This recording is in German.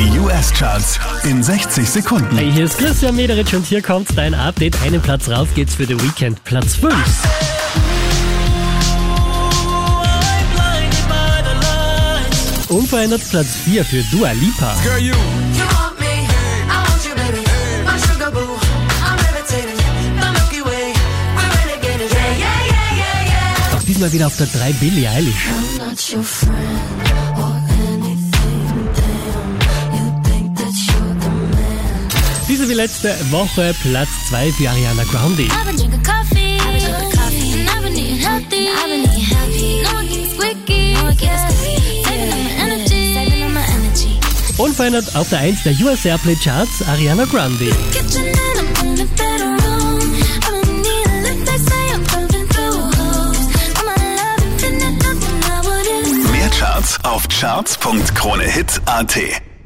Die US-Charts in 60 Sekunden. Hey, hier ist Christian Mederitsch und hier kommt dein Update. Einen Platz rauf geht's für The Weekend. Platz 5. Unverändert Platz 4 für Dua Lipa. Girl, you. Auch diesmal wieder auf der 3 Billie Eilish. Diese wie letzte Woche Platz 2 für Ariana Grande. Unverändert auf der 1 der US Airplay Charts Ariana Grande. Mehr Charts auf charts.kronehit.at